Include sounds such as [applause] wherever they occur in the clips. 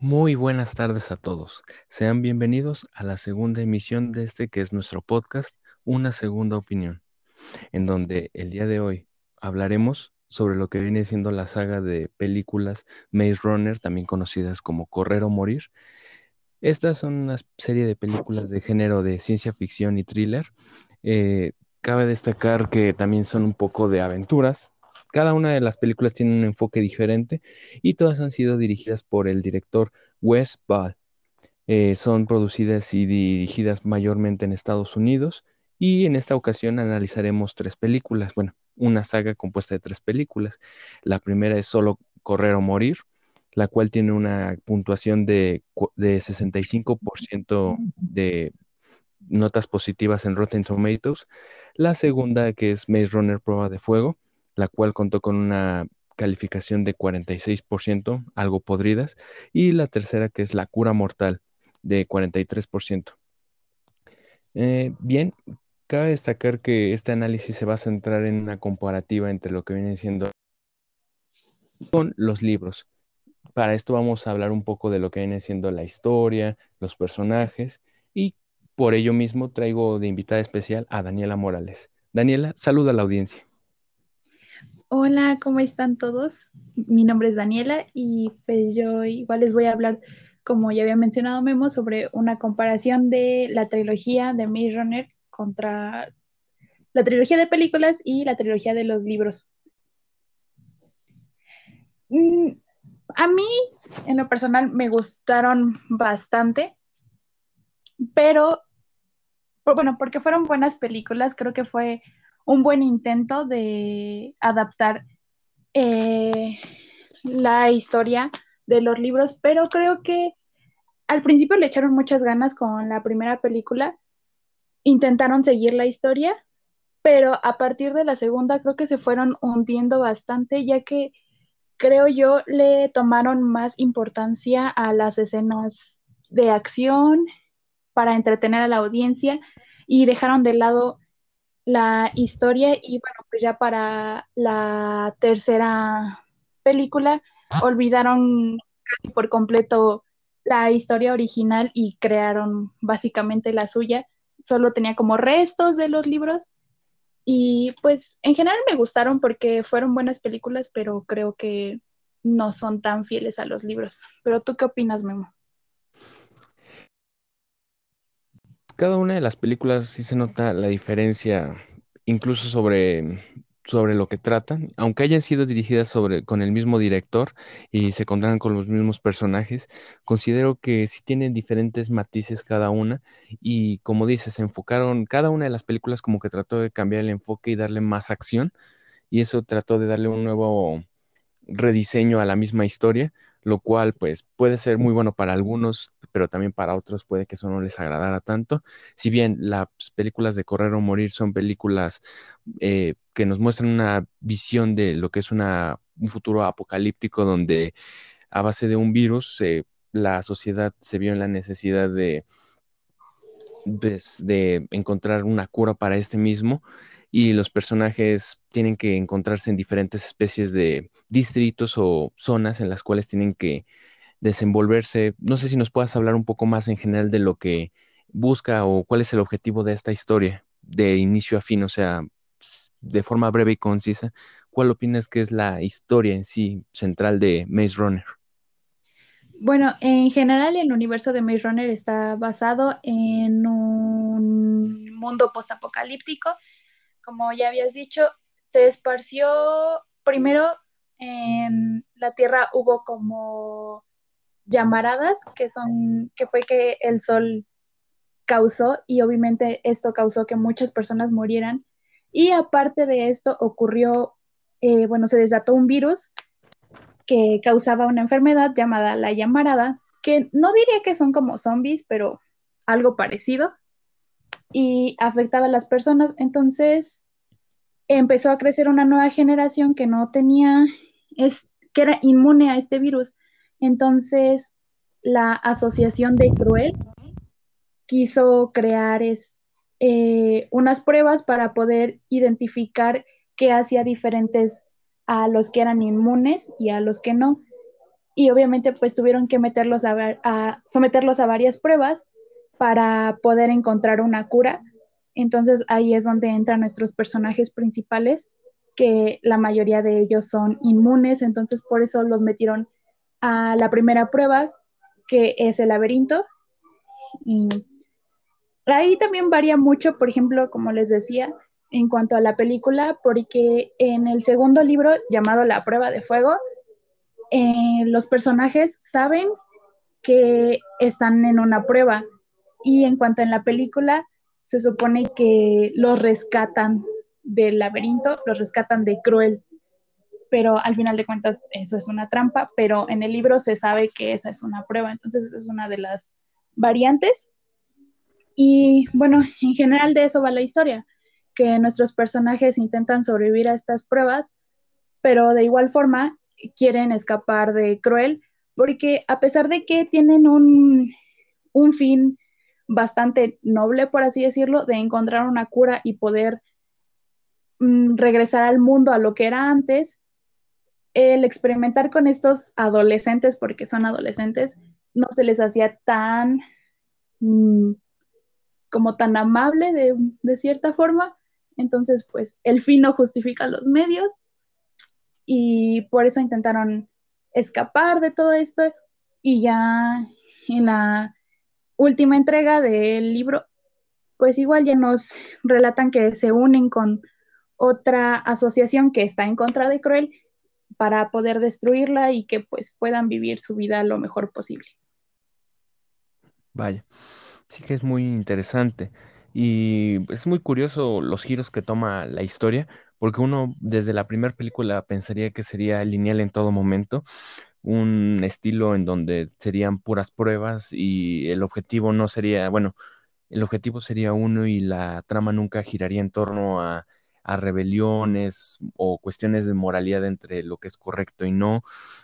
Muy buenas tardes a todos. Sean bienvenidos a la segunda emisión de este que es nuestro podcast, Una Segunda Opinión, en donde el día de hoy hablaremos sobre lo que viene siendo la saga de películas Maze Runner, también conocidas como Correr o Morir. Estas son una serie de películas de género de ciencia ficción y thriller. Eh, cabe destacar que también son un poco de aventuras, cada una de las películas tiene un enfoque diferente y todas han sido dirigidas por el director Wes Ball. Eh, son producidas y dirigidas mayormente en Estados Unidos y en esta ocasión analizaremos tres películas, bueno, una saga compuesta de tres películas. La primera es Solo Correr o Morir, la cual tiene una puntuación de, de 65% de notas positivas en Rotten Tomatoes. La segunda, que es Maze Runner Prueba de Fuego, la cual contó con una calificación de 46%, algo podridas, y la tercera que es la cura mortal de 43%. Eh, bien, cabe destacar que este análisis se va a centrar en una comparativa entre lo que viene siendo con los libros. Para esto vamos a hablar un poco de lo que viene siendo la historia, los personajes y por ello mismo traigo de invitada especial a Daniela Morales. Daniela, saluda a la audiencia. Hola, ¿cómo están todos? Mi nombre es Daniela y pues yo igual les voy a hablar, como ya había mencionado Memo, sobre una comparación de la trilogía de Maze Runner contra la trilogía de películas y la trilogía de los libros. Mm, a mí, en lo personal, me gustaron bastante, pero, bueno, porque fueron buenas películas, creo que fue un buen intento de adaptar eh, la historia de los libros, pero creo que al principio le echaron muchas ganas con la primera película, intentaron seguir la historia, pero a partir de la segunda creo que se fueron hundiendo bastante, ya que creo yo le tomaron más importancia a las escenas de acción para entretener a la audiencia y dejaron de lado la historia y bueno, pues ya para la tercera película olvidaron casi por completo la historia original y crearon básicamente la suya. Solo tenía como restos de los libros y pues en general me gustaron porque fueron buenas películas, pero creo que no son tan fieles a los libros. Pero tú qué opinas, Memo? Cada una de las películas sí se nota la diferencia, incluso sobre, sobre lo que tratan, aunque hayan sido dirigidas sobre, con el mismo director y se contarán con los mismos personajes, considero que sí tienen diferentes matices cada una y como dices, se enfocaron, cada una de las películas como que trató de cambiar el enfoque y darle más acción y eso trató de darle un nuevo rediseño a la misma historia lo cual pues puede ser muy bueno para algunos, pero también para otros puede que eso no les agradara tanto. Si bien las películas de Correr o Morir son películas eh, que nos muestran una visión de lo que es una, un futuro apocalíptico donde a base de un virus la sociedad se vio en la necesidad de, pues, de encontrar una cura para este mismo y los personajes tienen que encontrarse en diferentes especies de distritos o zonas en las cuales tienen que desenvolverse. No sé si nos puedas hablar un poco más en general de lo que busca o cuál es el objetivo de esta historia de inicio a fin, o sea, de forma breve y concisa, ¿cuál opinas que es la historia en sí central de Maze Runner? Bueno, en general el universo de Maze Runner está basado en un mundo postapocalíptico como ya habías dicho, se esparció primero en la Tierra hubo como llamaradas que son que fue que el sol causó y obviamente esto causó que muchas personas murieran. Y aparte de esto ocurrió eh, bueno se desató un virus que causaba una enfermedad llamada la llamarada que no diría que son como zombies pero algo parecido y afectaba a las personas. Entonces empezó a crecer una nueva generación que no tenía, es, que era inmune a este virus. Entonces la Asociación de Cruel quiso crear es, eh, unas pruebas para poder identificar qué hacía diferentes a los que eran inmunes y a los que no. y obviamente pues tuvieron que meterlos a, someterlos a varias pruebas para poder encontrar una cura. Entonces ahí es donde entran nuestros personajes principales, que la mayoría de ellos son inmunes, entonces por eso los metieron a la primera prueba, que es el laberinto. Ahí también varía mucho, por ejemplo, como les decía, en cuanto a la película, porque en el segundo libro llamado La prueba de fuego, eh, los personajes saben que están en una prueba y en cuanto a la película, se supone que los rescatan del laberinto, los rescatan de Cruel, pero al final de cuentas eso es una trampa, pero en el libro se sabe que esa es una prueba, entonces es una de las variantes. Y bueno, en general de eso va la historia que nuestros personajes intentan sobrevivir a estas pruebas, pero de igual forma quieren escapar de Cruel, porque a pesar de que tienen un, un fin bastante noble, por así decirlo, de encontrar una cura y poder mm, regresar al mundo a lo que era antes, el experimentar con estos adolescentes, porque son adolescentes, no se les hacía tan mm, como tan amable de, de, cierta forma, entonces, pues el fin no justifica los medios y por eso intentaron escapar de todo esto y ya en la última entrega del libro, pues igual ya nos relatan que se unen con otra asociación que está en contra de Cruel para poder destruirla y que pues puedan vivir su vida lo mejor posible. Vaya, sí que es muy interesante. Y es muy curioso los giros que toma la historia, porque uno desde la primera película pensaría que sería lineal en todo momento, un estilo en donde serían puras pruebas y el objetivo no sería, bueno, el objetivo sería uno y la trama nunca giraría en torno a, a rebeliones o cuestiones de moralidad entre lo que es correcto y no.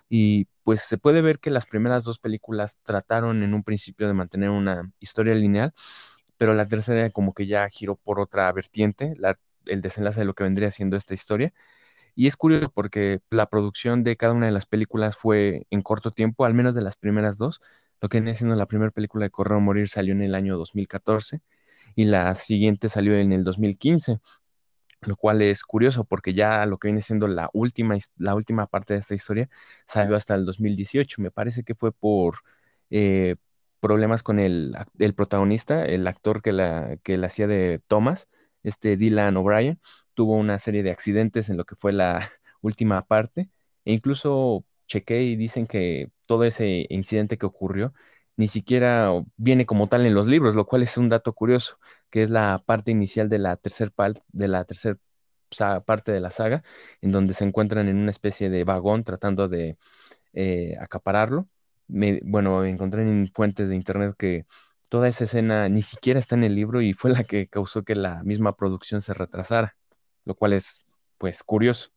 Y pues se puede ver que las primeras dos películas trataron en un principio de mantener una historia lineal pero la tercera como que ya giró por otra vertiente, el desenlace de lo que vendría siendo esta historia. Y es curioso porque la producción de cada una de las películas fue en corto tiempo, al menos de las primeras dos. Lo que viene siendo la primera película de Correo Morir salió en el año 2014 y la siguiente salió en el 2015, lo cual es curioso porque ya lo que viene siendo la última, la última parte de esta historia salió hasta el 2018. Me parece que fue por, eh, problemas con el, protagonista, el actor que la, que la hacía de Thomas, este Dylan O'Brien, tuvo una serie de accidentes en lo que fue la [laughs] última parte, e incluso chequé y dicen que todo ese incidente que ocurrió ni siquiera viene como tal en los libros, lo cual es un dato curioso, que es la parte inicial de la tercera de la tercera parte de la saga, en donde se encuentran en una especie de vagón tratando de eh, acapararlo. Me, bueno, encontré en fuentes de internet que toda esa escena ni siquiera está en el libro y fue la que causó que la misma producción se retrasara, lo cual es, pues, curioso.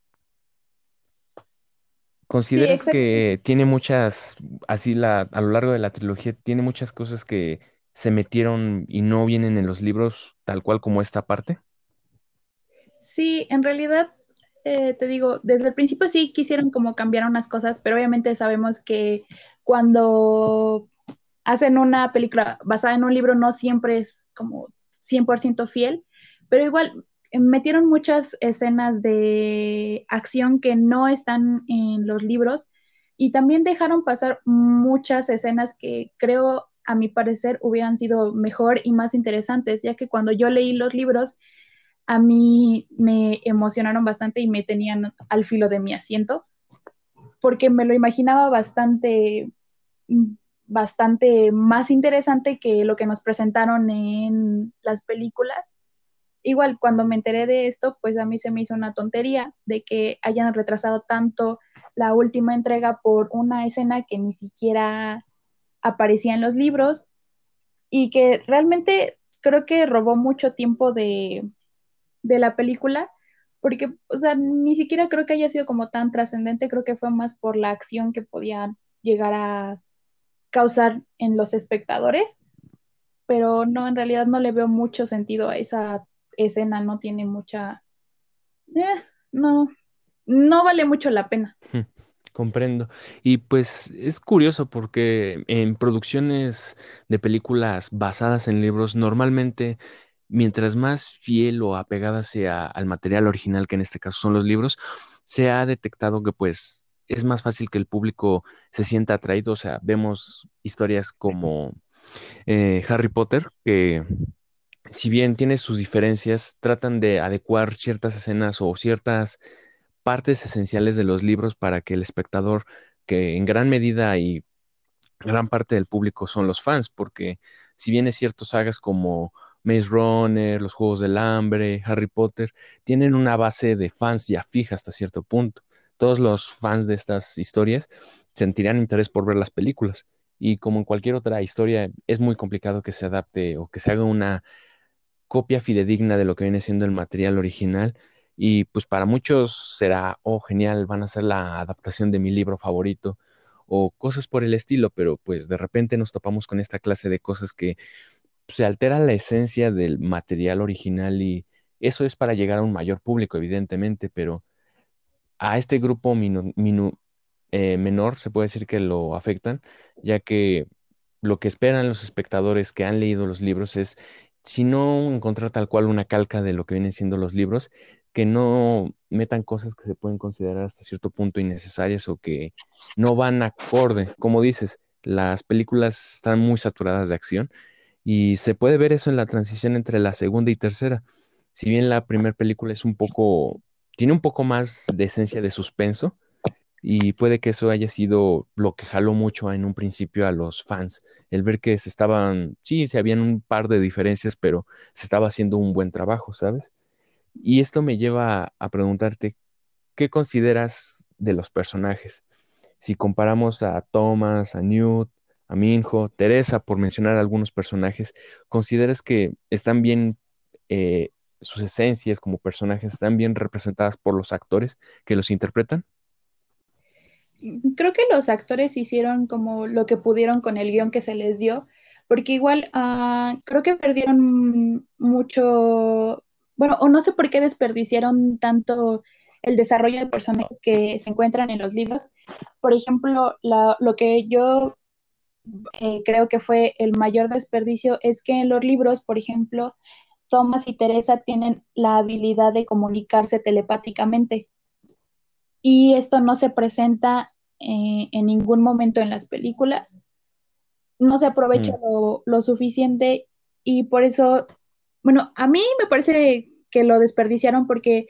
¿Consideras que tiene muchas, así la, a lo largo de la trilogía, tiene muchas cosas que se metieron y no vienen en los libros tal cual como esta parte? Sí, en realidad, eh, te digo, desde el principio sí quisieron como cambiar unas cosas, pero obviamente sabemos que cuando hacen una película basada en un libro no siempre es como 100% fiel, pero igual metieron muchas escenas de acción que no están en los libros y también dejaron pasar muchas escenas que creo, a mi parecer, hubieran sido mejor y más interesantes, ya que cuando yo leí los libros, a mí me emocionaron bastante y me tenían al filo de mi asiento, porque me lo imaginaba bastante bastante más interesante que lo que nos presentaron en las películas. Igual, cuando me enteré de esto, pues a mí se me hizo una tontería de que hayan retrasado tanto la última entrega por una escena que ni siquiera aparecía en los libros y que realmente creo que robó mucho tiempo de, de la película porque, o sea, ni siquiera creo que haya sido como tan trascendente, creo que fue más por la acción que podía llegar a causar en los espectadores, pero no, en realidad no le veo mucho sentido a esa escena, no tiene mucha... Eh, no, no vale mucho la pena. Comprendo. Y pues es curioso porque en producciones de películas basadas en libros, normalmente, mientras más fiel o apegada sea al material original, que en este caso son los libros, se ha detectado que pues es más fácil que el público se sienta atraído. O sea, vemos historias como eh, Harry Potter, que si bien tiene sus diferencias, tratan de adecuar ciertas escenas o ciertas partes esenciales de los libros para que el espectador, que en gran medida y gran parte del público son los fans, porque si bien es cierto, sagas como Maze Runner, Los Juegos del Hambre, Harry Potter, tienen una base de fans ya fija hasta cierto punto. Todos los fans de estas historias sentirán interés por ver las películas. Y como en cualquier otra historia, es muy complicado que se adapte o que se haga una copia fidedigna de lo que viene siendo el material original y pues para muchos será, oh, genial, van a hacer la adaptación de mi libro favorito o cosas por el estilo, pero pues de repente nos topamos con esta clase de cosas que se altera la esencia del material original y eso es para llegar a un mayor público, evidentemente, pero a este grupo eh, menor se puede decir que lo afectan, ya que lo que esperan los espectadores que han leído los libros es si no encontrar tal cual una calca de lo que vienen siendo los libros, que no metan cosas que se pueden considerar hasta cierto punto innecesarias o que no van acorde. Como dices, las películas están muy saturadas de acción y se puede ver eso en la transición entre la segunda y tercera. Si bien la primera película es un poco, tiene un poco más de esencia de suspenso, y puede que eso haya sido lo que jaló mucho en un principio a los fans, el ver que se estaban, sí, se habían un par de diferencias, pero se estaba haciendo un buen trabajo, ¿sabes? Y esto me lleva a preguntarte, ¿qué consideras de los personajes? Si comparamos a Thomas, a Newt, a Minho, Teresa, por mencionar algunos personajes, ¿consideras que están bien, eh, sus esencias como personajes están bien representadas por los actores que los interpretan? Creo que los actores hicieron como lo que pudieron con el guion que se les dio, porque igual uh, creo que perdieron mucho bueno, o no sé por qué desperdiciaron tanto el desarrollo de personajes que se encuentran en los libros. Por ejemplo, lo que yo eh, creo que fue el mayor desperdicio es que en los libros, por ejemplo, Thomas y Teresa tienen la habilidad de comunicarse telepáticamente. Y esto no se presenta eh, en ningún momento en las películas. No se aprovecha mm. lo, lo suficiente y por eso bueno, a mí me parece que lo desperdiciaron porque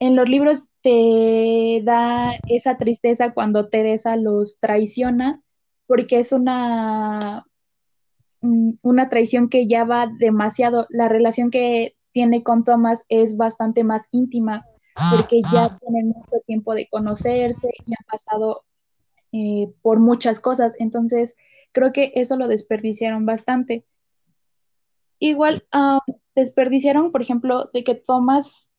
en los libros te da esa tristeza cuando Teresa los traiciona, porque es una, mm, una traición que ya va demasiado. La relación que tiene con Thomas es bastante más íntima, porque ya tienen mucho tiempo de conocerse y han pasado eh, por muchas cosas. Entonces, creo que eso lo desperdiciaron bastante. Igual desperdiciaron, por ejemplo, de que Thomas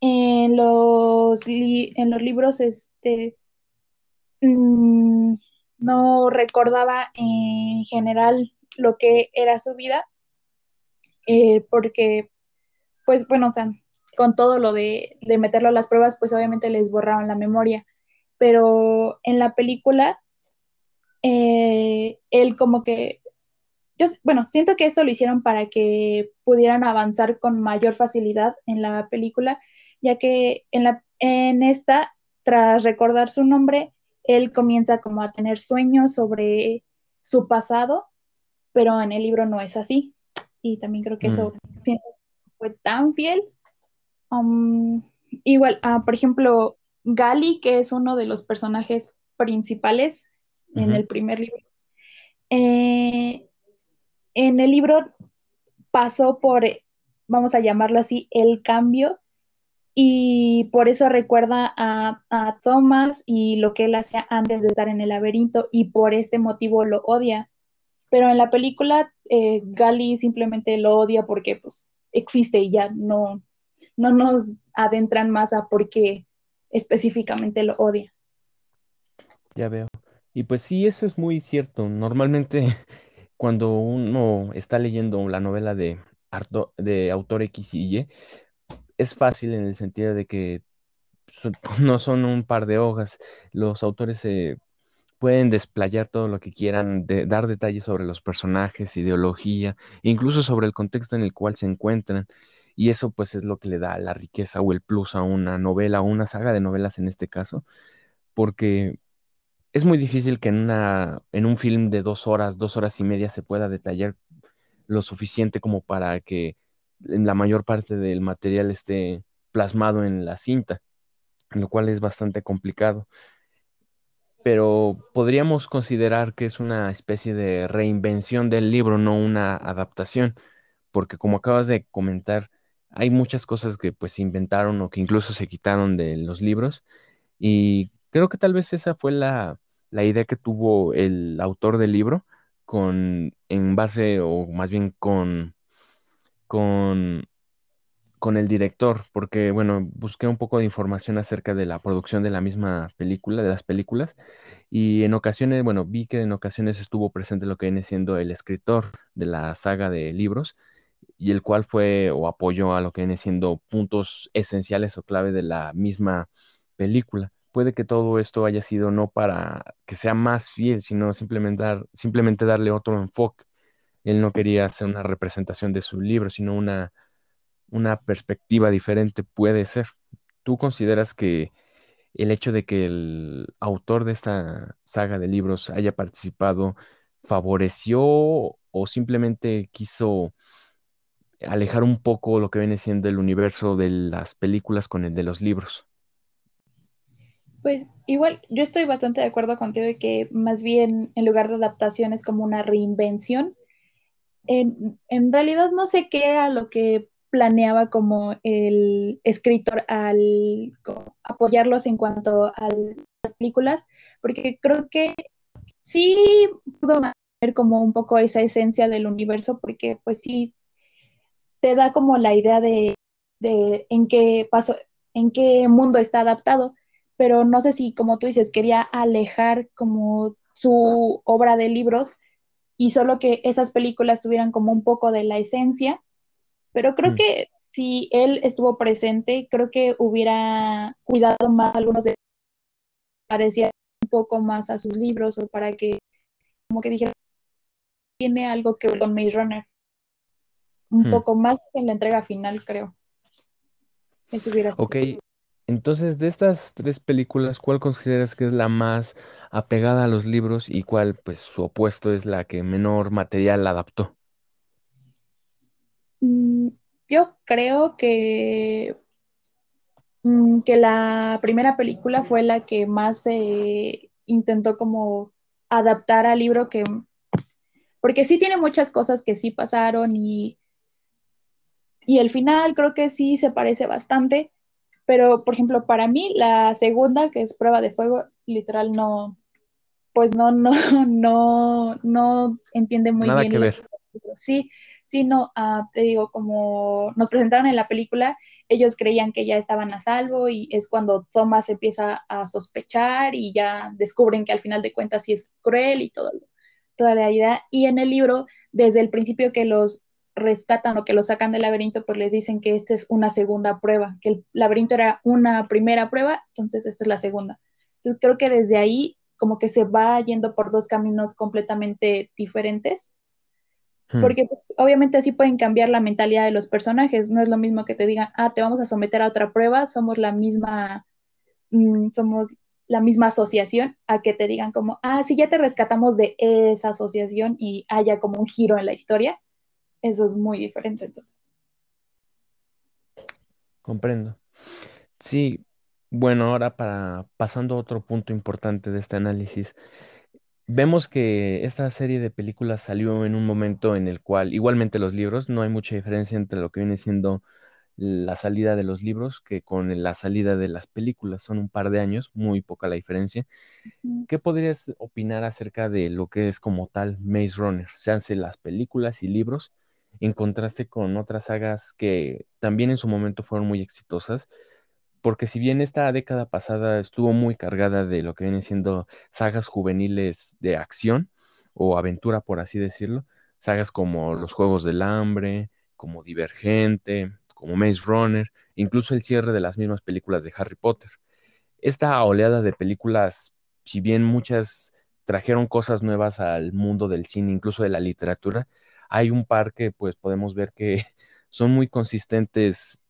en los, en los libros este, mm, no recordaba en general lo que era su vida, eh, porque, pues bueno, o sea, con todo lo de, de meterlo a las pruebas, pues obviamente les borraron la memoria, pero en la película, eh, él como que yo, bueno, siento que esto lo hicieron para que pudieran avanzar con mayor facilidad en la película, ya que en, la, en esta, tras recordar su nombre, él comienza como a tener sueños sobre su pasado, pero en el libro no es así. Y también creo que eso mm. fue tan fiel. Um, igual, uh, por ejemplo, Gali, que es uno de los personajes principales en el primer libro, eh, en el libro pasó por, vamos a llamarlo así, el cambio y por eso recuerda a, Thomas y lo que él hacía antes de estar en el laberinto y por este motivo lo odia. Pero en la película eh, Gali simplemente lo odia porque pues existe y ya no, no nos adentran más a por qué específicamente lo odia. Ya veo. Y pues sí, eso es muy cierto. Normalmente [laughs] cuando uno está leyendo la novela de, de autor X y Y, es fácil en el sentido de que [laughs] no son un par de hojas. Los autores se pueden desplayar todo lo que quieran, de, dar detalles sobre los personajes, ideología, incluso sobre el contexto en el cual se encuentran. Y eso pues es lo que le da la riqueza o el plus a una novela o una saga de novelas en este caso, porque es muy difícil que en, una, en un film de dos horas, dos horas y media se pueda detallar lo suficiente como para que la mayor parte del material esté plasmado en la cinta, lo cual es bastante complicado. Pero podríamos considerar que es una especie de reinvención del libro, no una adaptación, porque como acabas de comentar, hay muchas cosas que pues se inventaron o que incluso se quitaron de los libros y creo que tal vez esa fue la, la idea que tuvo el autor del libro con en base o más bien con con con el director, porque bueno, busqué un poco de información acerca de la producción de la misma película, de las películas, y en ocasiones, bueno, vi que en ocasiones estuvo presente lo que viene siendo el escritor de la saga de libros, y el cual fue o apoyó a lo que viene siendo puntos esenciales o clave de la misma película. Puede que todo esto haya sido no para que sea más fiel, sino simplemente, simplemente darle otro enfoque. Él no quería hacer una representación de su libro, sino una una perspectiva diferente puede ser. ¿Tú consideras que el hecho de que el autor de esta saga de libros haya participado favoreció o simplemente quiso alejar un poco lo que viene siendo el universo de las películas con el de los libros? Pues igual, yo estoy bastante de acuerdo contigo de que más bien en lugar de adaptación es como una reinvención. En, en realidad no sé qué era lo que planeaba como el escritor al apoyarlos en cuanto a las películas, porque creo que sí pudo mantener como un poco esa esencia del universo, porque pues sí te da como la idea de, de en qué paso, en qué mundo está adaptado, pero no sé si, como tú dices, quería alejar como su obra de libros y solo que esas películas tuvieran como un poco de la esencia pero creo mm. que si él estuvo presente, creo que hubiera cuidado más algunos de parecía un poco más a sus libros o para que como que dijera tiene algo que ver con Maze Runner. Un poco más en la entrega final, creo. Eso hubiera sido. Ok, entonces de estas tres películas, ¿cuál consideras que es la más apegada a los libros y cuál, pues, su opuesto es la que menor material adaptó? Mm, yo creo que, mm, que la primera película fue la que más se intentó como adaptar al libro que, porque sí tiene muchas cosas que sí pasaron y, y el final creo que sí se parece bastante, pero por ejemplo para mí la segunda, que es Prueba de Fuego, literal no, pues no, no, [laughs] no, no entiende muy Nada bien. Que ver. Sí, sino, uh, te digo, como nos presentaron en la película, ellos creían que ya estaban a salvo y es cuando Thomas empieza a sospechar y ya descubren que al final de cuentas sí es cruel y todo, toda la idea. Y en el libro, desde el principio que los rescatan o que los sacan del laberinto, pues les dicen que esta es una segunda prueba, que el laberinto era una primera prueba, entonces esta es la segunda. Entonces creo que desde ahí como que se va yendo por dos caminos completamente diferentes Hmm. Porque pues, obviamente así pueden cambiar la mentalidad de los personajes. No es lo mismo que te digan, ah, te vamos a someter a otra prueba, somos la misma, mm, somos la misma asociación, a que te digan como, ah, sí, ya te rescatamos de esa asociación y haya como un giro en la historia. Eso es muy diferente entonces. Comprendo. Sí, bueno, ahora para pasando a otro punto importante de este análisis, Vemos que esta serie de películas salió en un momento en el cual, igualmente los libros, no hay mucha diferencia entre lo que viene siendo la salida de los libros que con la salida de las películas. Son un par de años, muy poca la diferencia. ¿Qué podrías opinar acerca de lo que es como tal Maze Runner? Seanse las películas y libros en contraste con otras sagas que también en su momento fueron muy exitosas porque si bien esta década pasada estuvo muy cargada de lo que vienen siendo sagas juveniles de acción o aventura, por así decirlo, sagas como Los Juegos del Hambre, como Divergente, como Maze Runner, incluso el cierre de las mismas películas de Harry Potter. Esta oleada de películas, si bien muchas trajeron cosas nuevas al mundo del cine, incluso de la literatura, hay un par que pues podemos ver que [laughs] son muy consistentes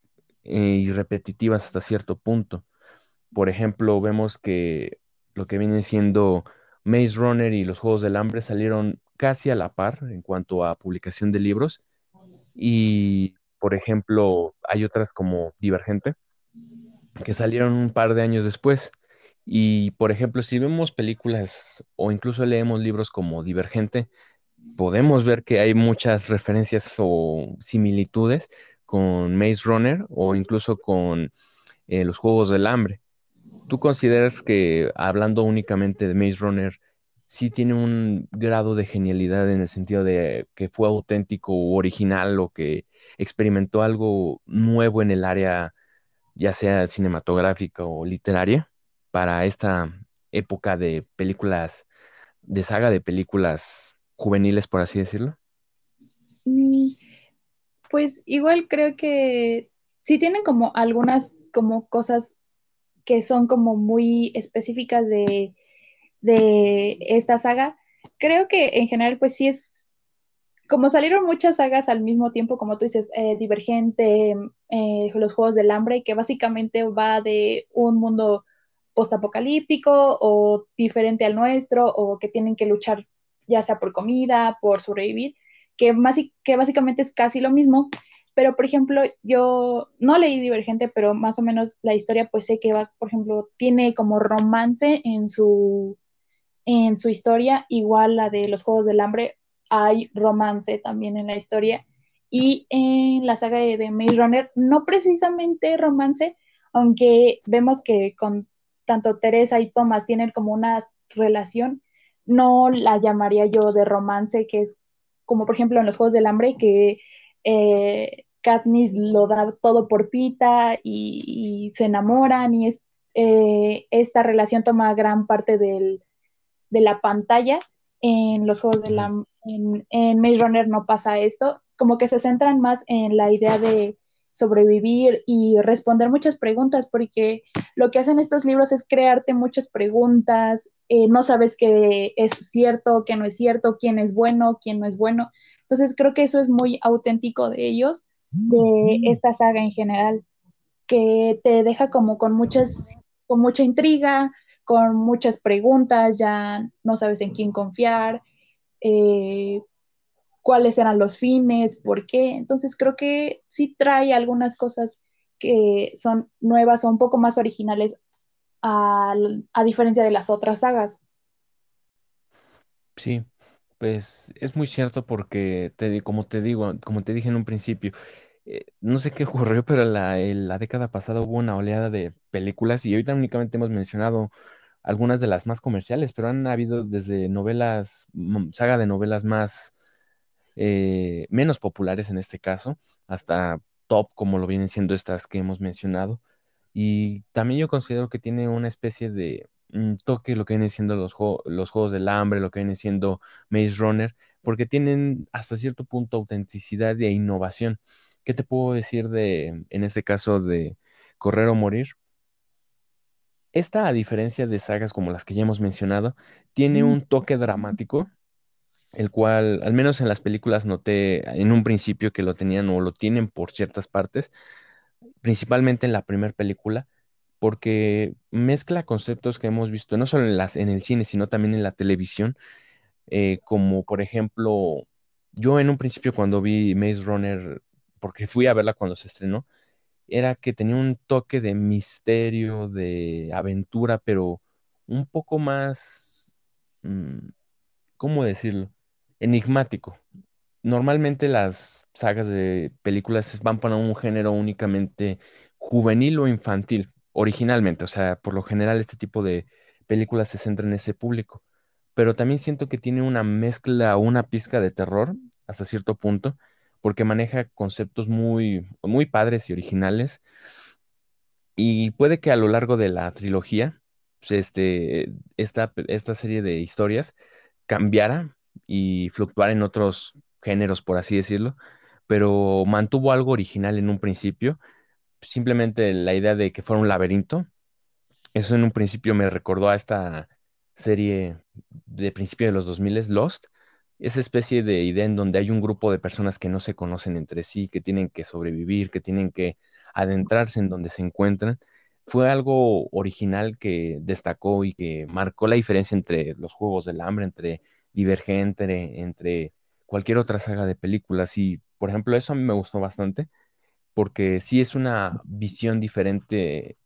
eh, y repetitivas hasta cierto punto. Por ejemplo, vemos que lo que viene siendo Maze Runner y los Juegos del Hambre salieron casi a la par en cuanto a publicación de libros. Y, por ejemplo, hay otras como Divergente, que salieron un par de años después. Y, por ejemplo, si vemos películas o incluso leemos libros como Divergente, podemos ver que hay muchas referencias o similitudes con Maze Runner o incluso con eh, los Juegos del Hambre. ¿Tú consideras que, hablando únicamente de Maze Runner, sí tiene un grado de genialidad en el sentido de que fue auténtico o original o que experimentó algo nuevo en el área, ya sea cinematográfica o literaria, para esta época de películas, de saga de películas juveniles, por así decirlo? Mm, pues igual creo que sí tienen como algunas como cosas que son como muy específicas de, esta saga. Creo que en general, pues sí es, como salieron muchas sagas al mismo tiempo, como tú dices, eh, Divergente, eh, los Juegos del Hambre, que básicamente va de un mundo postapocalíptico o diferente al nuestro, o que tienen que luchar ya sea por comida, por sobrevivir, que, más, que básicamente es casi lo mismo, pero, por ejemplo, yo no leí Divergente, pero más o menos la historia, pues sé que va, por ejemplo, tiene como romance en su, en su historia, igual la de los Juegos del Hambre, hay romance también en la historia. Y en la saga de, de Maze Runner, no precisamente romance, aunque vemos que con tanto Teresa y Thomas tienen como una relación, no la llamaría yo de romance, que es como por ejemplo en los Juegos del Hambre, que eh, Katniss lo da todo por Pita y, se enamoran y eh, esta relación toma gran parte de la pantalla. En los juegos de la... En, en Maze Runner no pasa esto, como que se centran más en la idea de sobrevivir y responder muchas preguntas, porque lo que hacen estos libros es crearte muchas preguntas, eh, no sabes qué es cierto, qué no es cierto, quién es bueno, quién no es bueno. Entonces creo que eso es muy auténtico de ellos de esta saga en general, que te deja como con muchas, con mucha intriga, con muchas preguntas, ya no sabes en quién confiar, eh, cuáles eran los fines, por qué. Entonces creo que sí trae algunas cosas que son nuevas o un poco más originales a, a diferencia de las otras sagas. Sí, pues es muy cierto porque, te, como te digo, como te dije en un principio, eh, no sé qué ocurrió, pero la, la década pasada hubo una oleada de películas y ahorita únicamente hemos mencionado algunas de las más comerciales, pero han habido desde novelas, saga de novelas más, eh, menos populares en este caso, hasta top, como lo vienen siendo estas que hemos mencionado. Y también yo considero que tiene una especie de toque lo que vienen siendo los, los Juegos del Hambre, lo que viene siendo Maze Runner, porque tienen hasta cierto punto autenticidad e innovación. ¿Qué te puedo decir de, en este caso, de Correr o Morir? Esta, a diferencia de sagas como las que ya hemos mencionado, tiene un toque dramático, el cual, al menos en las películas, noté en un principio que lo tenían o lo tienen por ciertas partes, principalmente en la primera película, porque mezcla conceptos que hemos visto no solo en, las, en el cine, sino también en la televisión, eh, como por ejemplo, yo en un principio cuando vi Maze Runner, porque fui a verla cuando se estrenó, era que tenía un toque de misterio, de aventura, pero un poco más, mm, ¿cómo decirlo? Enigmático. Normalmente las sagas de películas van para un género únicamente juvenil o infantil, originalmente, o sea, por lo general este tipo de películas se centra en ese público, pero también siento que tiene una mezcla una pizca de terror hasta cierto punto, porque maneja conceptos muy, muy padres y originales, y puede que a lo largo de la trilogía, pues, este, esta, esta serie de historias cambiara y fluctuara en otros géneros, por así decirlo, pero mantuvo algo original en un principio, simplemente la idea de que fuera un laberinto. Eso en un principio me recordó a esta serie de principio de los 2000, Lost, esa especie de idea en donde hay un grupo de personas que no se conocen entre sí, que tienen que sobrevivir, que tienen que adentrarse en donde se encuentran, fue algo original que destacó y que marcó la diferencia entre los Juegos del Hambre, entre Divergente, entre cualquier otra saga de películas. Y, por ejemplo, eso a mí me gustó bastante, porque sí es una visión diferente,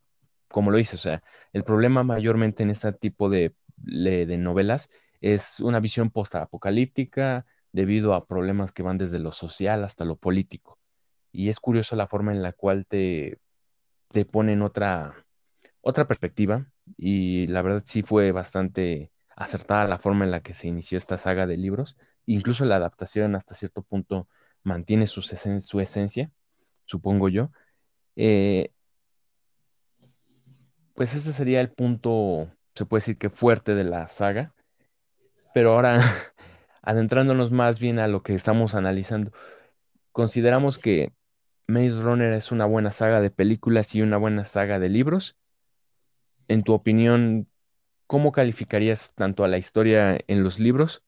como lo hice. O sea, el problema mayormente en este tipo de, de novelas es una visión post-apocalíptica debido a problemas que van desde lo social hasta lo político. Y es curioso la forma en la cual te, te ponen otra, otra perspectiva. Y la verdad sí fue bastante acertada la forma en la que se inició esta saga de libros. Incluso la adaptación hasta cierto punto mantiene su, su esencia, supongo yo. Eh, pues ese sería el punto, se puede decir que fuerte de la saga. Pero ahora, [laughs] adentrándonos más bien a lo que estamos analizando, consideramos que Maze Runner es una buena saga de películas y una buena saga de libros. En tu opinión, ¿cómo calificarías tanto a la historia en los libros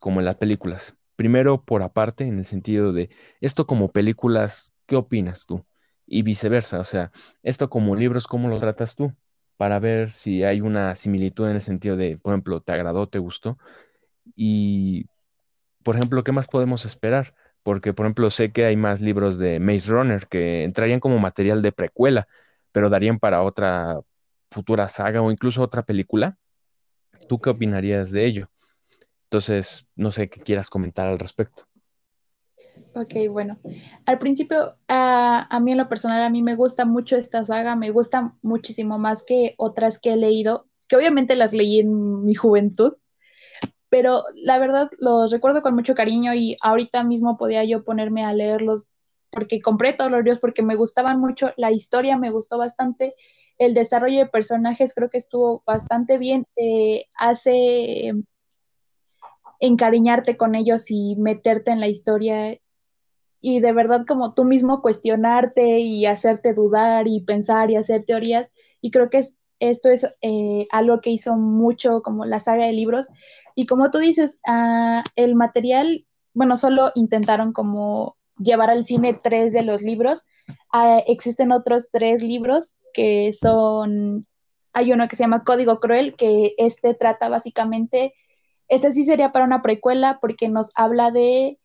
como en las películas? Primero por aparte, en el sentido de esto como películas, ¿qué opinas tú? Y viceversa, o sea, esto como libros, ¿cómo lo tratas tú? para ver si hay una similitud en el sentido de, por ejemplo, ¿te agradó, te gustó? Y, por ejemplo, ¿qué más podemos esperar? Porque, por ejemplo, sé que hay más libros de Maze Runner que entrarían como material de precuela, pero darían para otra futura saga o incluso otra película. ¿Tú qué opinarías de ello? Entonces, no sé qué quieras comentar al respecto. Ok, bueno. Al principio, a mí en lo personal, a mí me gusta mucho esta saga, me gusta muchísimo más que otras que he leído, que obviamente las leí en mi juventud, pero la verdad los recuerdo con mucho cariño y ahorita mismo podía yo ponerme a leerlos porque compré todos los libros porque me gustaban mucho, la historia me gustó bastante, el desarrollo de personajes creo que estuvo bastante bien, hace encariñarte con ellos y meterte en la historia y de verdad como tú mismo cuestionarte y hacerte dudar y pensar y hacer teorías. Y creo que esto es eh, algo que hizo mucho como la saga de libros. Y como tú dices, ah, el material, bueno, solo intentaron como llevar al cine tres de los libros. Ah, existen otros tres libros que son, hay uno que se llama Código Cruel, que este trata básicamente, este sí sería para una precuela porque nos habla de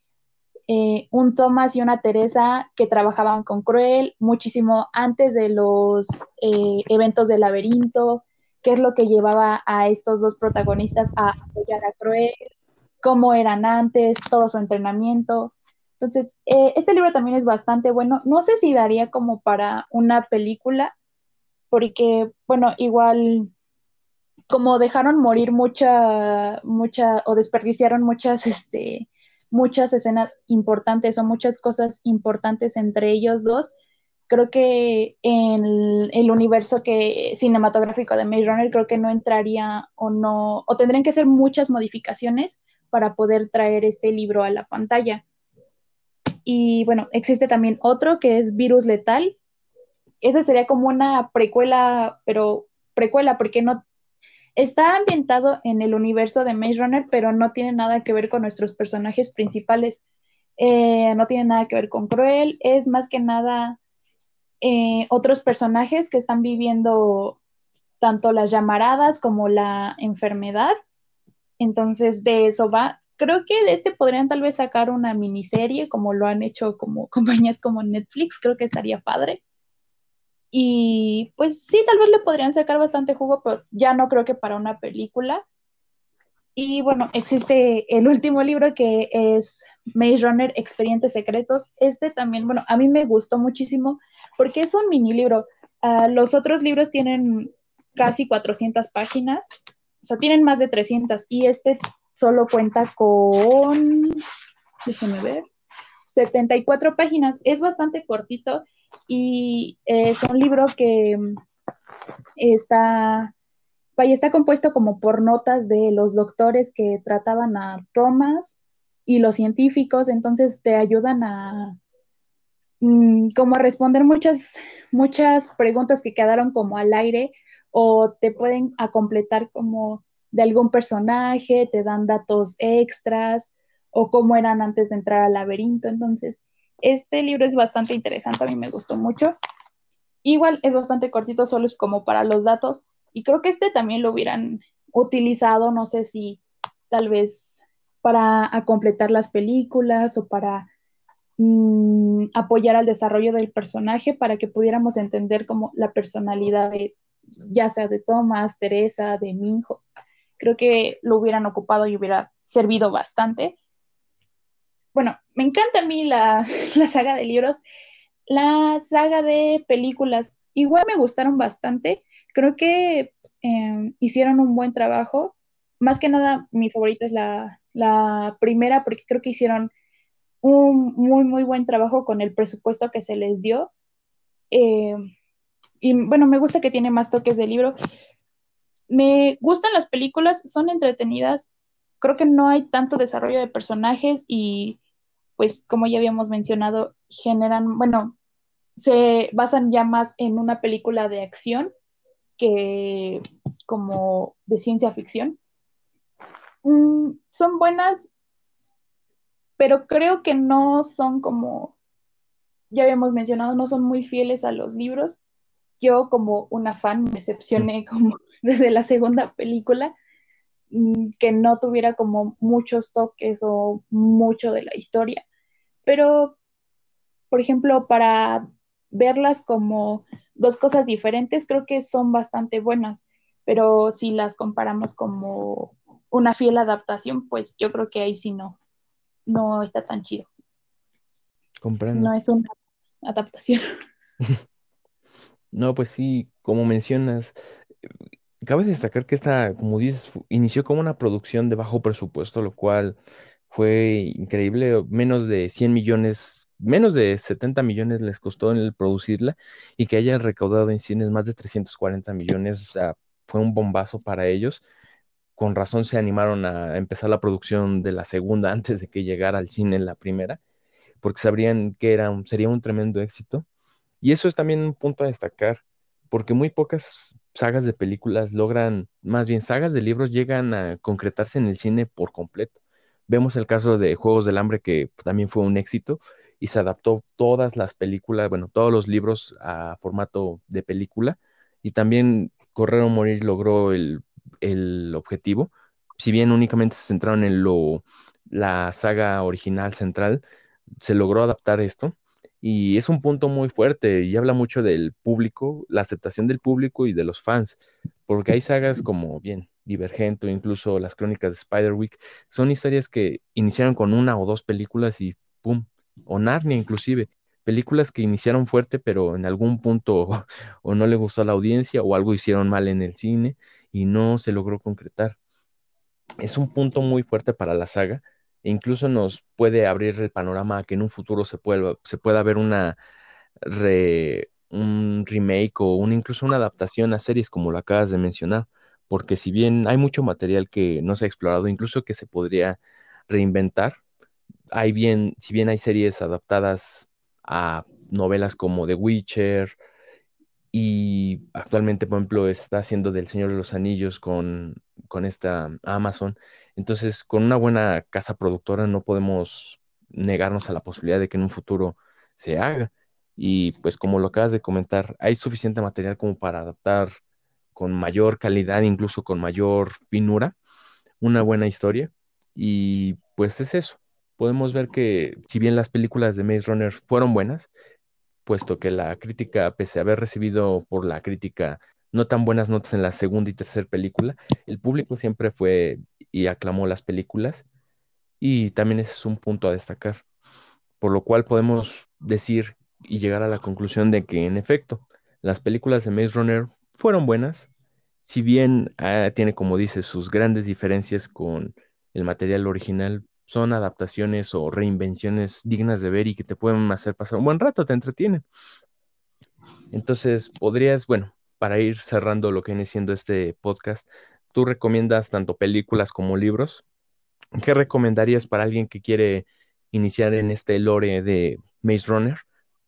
eh, un Thomas y una Teresa que trabajaban con Cruel muchísimo antes de los eh, eventos del laberinto, qué es lo que llevaba a estos dos protagonistas a apoyar a Cruel, cómo eran antes, todo su entrenamiento. Entonces, eh, este libro también es bastante bueno. No sé si daría como para una película, porque, bueno, igual como dejaron morir mucha, mucha, o desperdiciaron muchas, [laughs] este, muchas escenas importantes o muchas cosas importantes entre ellos dos. Creo que en el, universo que, cinematográfico de Maze Runner creo que no entraría o no, o tendrían que ser muchas modificaciones para poder traer este libro a la pantalla. Y bueno, existe también otro que es Virus Letal. Ese sería como una precuela, pero precuela porque no Está ambientado en el universo de Maze Runner, pero no tiene nada que ver con nuestros personajes principales. Eh, no tiene nada que ver con Cruel, es más que nada eh, otros personajes que están viviendo tanto las llamaradas como la enfermedad. Entonces, de eso va. Creo que de este podrían tal vez sacar una miniserie, como lo han hecho como [laughs] compañías como Netflix, creo que estaría padre. Y pues sí, tal vez le podrían sacar bastante jugo, pero ya no creo que para una película. Y bueno, existe el último libro que es Maze Runner, Expedientes Secretos. Este también, bueno, a mí me gustó muchísimo porque es un mini libro. Ah, los otros libros tienen casi 400 páginas, o sea, tienen más de 300 y este solo cuenta con, déjenme ver, 74 páginas. Es bastante cortito y es un libro que está, está compuesto como por notas de los doctores que trataban a Thomas y los científicos, entonces te ayudan a mm, como responder muchas, muchas preguntas que quedaron como al aire o te pueden a completar como de algún personaje, te dan datos extras o cómo eran antes de entrar al laberinto. Entonces, este libro es bastante interesante, a mí me gustó mucho. Igual es bastante cortito, solo es como para los datos. Y creo que este también lo hubieran utilizado, no sé si tal vez para completar las películas o para mm, apoyar al desarrollo del personaje para que pudiéramos entender como la personalidad de ya sea de Thomas, Teresa, de Minjo. Creo que lo hubieran ocupado y hubiera servido bastante. Bueno, me encanta a mí [laughs] la, saga de libros. La saga de películas igual me gustaron bastante. Creo que em, hicieron un buen trabajo. Más que nada, mi favorita es la, primera porque creo que hicieron un muy, muy buen trabajo con el presupuesto que se les dio. Eh, y bueno, me gusta que tiene más toques de libro. Me gustan las películas, son entretenidas. Creo que no hay tanto desarrollo de personajes y pues como ya habíamos mencionado, generan, bueno, se basan ya más en una película de acción que como de ciencia ficción. Mm, son buenas, pero creo que no son como, ya habíamos mencionado, no son muy fieles a los libros yo como una fan me decepcioné como [laughs] desde la segunda película que no tuviera como muchos toques o mucho de la historia. Pero, por ejemplo, para verlas como dos cosas diferentes, creo que son bastante buenas, pero si las comparamos como una fiel adaptación, pues yo creo que ahí sí no, no está tan chido. Comprendo. No es una adaptación. [laughs] No, pues sí, como mencionas, cabe destacar que esta, como dices, inició como una producción de bajo presupuesto, lo cual fue increíble, menos de 100 millones, menos de 70 millones les costó en el producirla y que haya recaudado en cines más de 340 millones, o sea, fue un bombazo para ellos. Con razón se animaron a empezar la producción de la segunda [laughs] antes de que llegara al cine la primera, porque sabrían que era sería un tremendo éxito. Y eso es también un punto a destacar, porque muy pocas sagas de películas logran, más bien sagas de libros llegan a concretarse en el cine por completo. Vemos el caso de Juegos del Hambre, que también fue un éxito y se adaptó todas las películas, bueno, todos los libros a formato de película. Y también Correr o Morir logró el, el objetivo. Si bien únicamente se centraron en lo, la saga original central, se logró adaptar esto y es un punto muy fuerte y habla mucho del público, la aceptación del público y de los fans, porque hay sagas como, bien, Divergente o incluso las crónicas de Spider-Week, son historias que iniciaron con una o dos películas y ¡pum! O Narnia inclusive, películas que iniciaron fuerte pero en algún punto [laughs] o no le gustó a la audiencia o algo hicieron mal en el cine y no se logró concretar. Es un punto muy fuerte para la saga incluso nos puede abrir el panorama a que en un futuro se, se pueda ver una un remake o incluso una adaptación a series como lo acabas de mencionar, porque si bien hay mucho material que no se ha explorado, incluso que se podría reinventar, hay bien, si bien hay series adaptadas a novelas como The Witcher, y actualmente, por ejemplo, está haciendo del Señor de los Anillos con, con esta Amazon. Entonces, con una buena casa productora no podemos negarnos a la posibilidad de que en un futuro se haga. Y pues como lo acabas de comentar, hay suficiente material como para adaptar con mayor calidad, incluso con mayor finura, una buena historia. Y pues es eso. Podemos ver que si bien las películas de Maze Runner fueron buenas, puesto que la crítica, pese a haber recibido por la crítica no tan buenas notas en la segunda y tercera película, el público siempre fue y aclamó las películas y también ese es un punto a destacar, por lo cual podemos decir y llegar a la conclusión de que en efecto las películas de Maze Runner fueron buenas, si bien ah, tiene como dice sus grandes diferencias con el material original, son adaptaciones o reinvenciones dignas de ver y que te pueden hacer pasar un buen rato, te entretienen. Entonces, podrías, bueno, para ir cerrando lo que viene siendo este podcast, ¿tú recomiendas tanto películas como libros? ¿qué recomendarías para alguien que quiere iniciar en este lore de Maze Runner?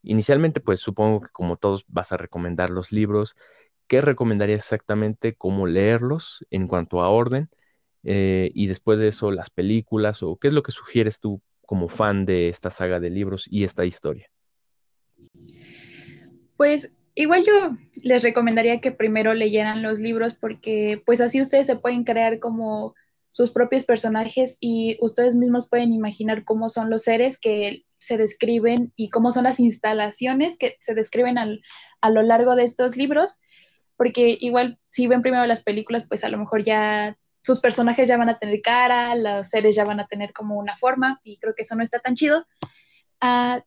Inicialmente, pues supongo que como todos vas a recomendar los libros. ¿Qué recomendarías exactamente? ¿Cómo leerlos en cuanto a orden? Eh, y después de eso, las películas o qué es lo que sugieres tú como fan de esta saga de libros y esta historia? Pues igual yo les recomendaría que primero leyeran los libros porque pues así ustedes se pueden crear como sus propios personajes y ustedes mismos pueden imaginar cómo son los seres que se describen y cómo son las instalaciones que se describen a lo largo de estos libros, porque igual si ven primero las películas, pues a lo mejor ya sus personajes ya van a tener cara, los seres ya van a tener como una forma y creo que eso no está tan chido. Ah,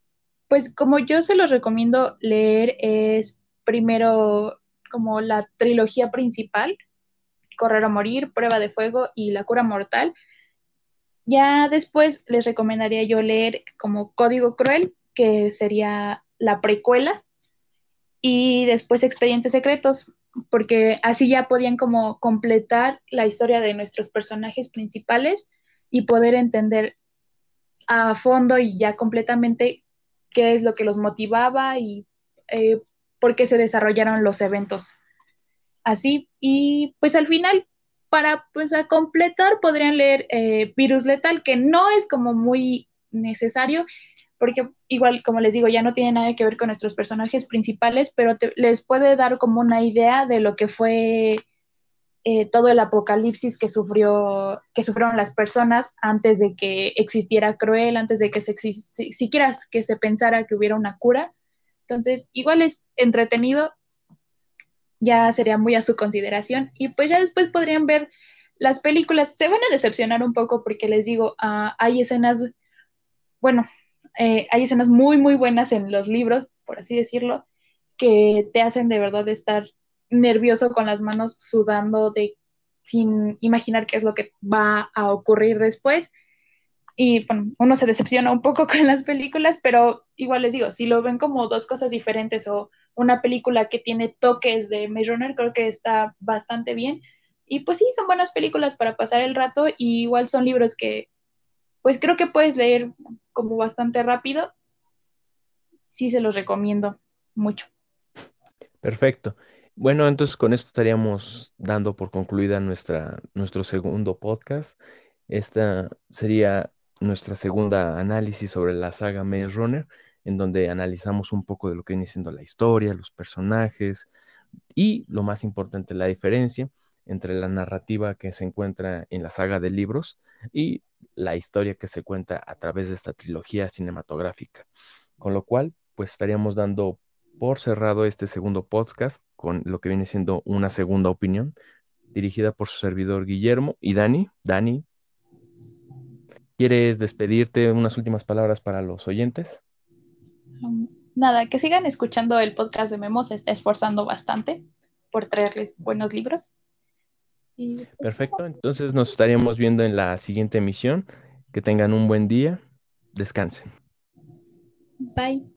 pues como yo se los recomiendo leer es primero como la trilogía principal, Correr a Morir, Prueba de Fuego y La Cura Mortal. Ya después les recomendaría yo leer como Código Cruel, que sería la precuela, y después Expedientes Secretos, porque así ya podían como completar la historia de nuestros personajes principales y poder entender a fondo y ya completamente qué es lo que los motivaba y eh, por qué se desarrollaron los eventos así. Y pues al final, para pues a completar, podrían leer eh, Virus Letal, que no es como muy necesario, porque igual, como les digo, ya no tiene nada que ver con nuestros personajes principales, pero les puede dar como una idea de lo que fue eh, todo el apocalipsis que sufrió, que sufrieron las personas antes de que existiera Cruel, antes de que se siquiera que se pensara que hubiera una cura. Entonces, igual es entretenido, ya sería muy a su consideración. Y pues ya después podrían ver las películas. Se van a decepcionar un poco porque les digo, ah, hay escenas, bueno, eh, hay escenas muy, muy buenas en los libros, por así decirlo, que te hacen de verdad estar nervioso con las manos sudando de sin imaginar qué es lo que va a ocurrir después. Y bueno, uno se decepciona un poco [laughs] con las películas, pero igual les digo, si lo ven como dos cosas diferentes o una película que tiene toques de Maze Runner, creo que está bastante bien. Y pues sí, son buenas películas para pasar el rato y igual son libros que pues creo que puedes leer como bastante rápido. Sí, se los recomiendo mucho. Perfecto. Bueno, entonces con esto estaríamos dando por concluida nuestra, nuestro segundo podcast. Esta sería nuestra segunda análisis sobre la saga Maze Runner en donde analizamos un poco de lo que viene siendo la historia, los personajes y, lo más importante, la diferencia entre la narrativa que se encuentra en la saga de libros y la historia que se cuenta a través de esta trilogía cinematográfica. Con lo cual, pues estaríamos dando por cerrado este segundo podcast con lo que viene siendo una segunda opinión dirigida por su servidor Guillermo y Dani. Dani, ¿quieres despedirte unas últimas palabras para los oyentes? nada, que sigan escuchando el podcast de Memo, se está esforzando bastante por traerles buenos libros. Pues, Perfecto, entonces nos estaríamos viendo en la siguiente emisión. Que tengan un buen día, descansen. Bye.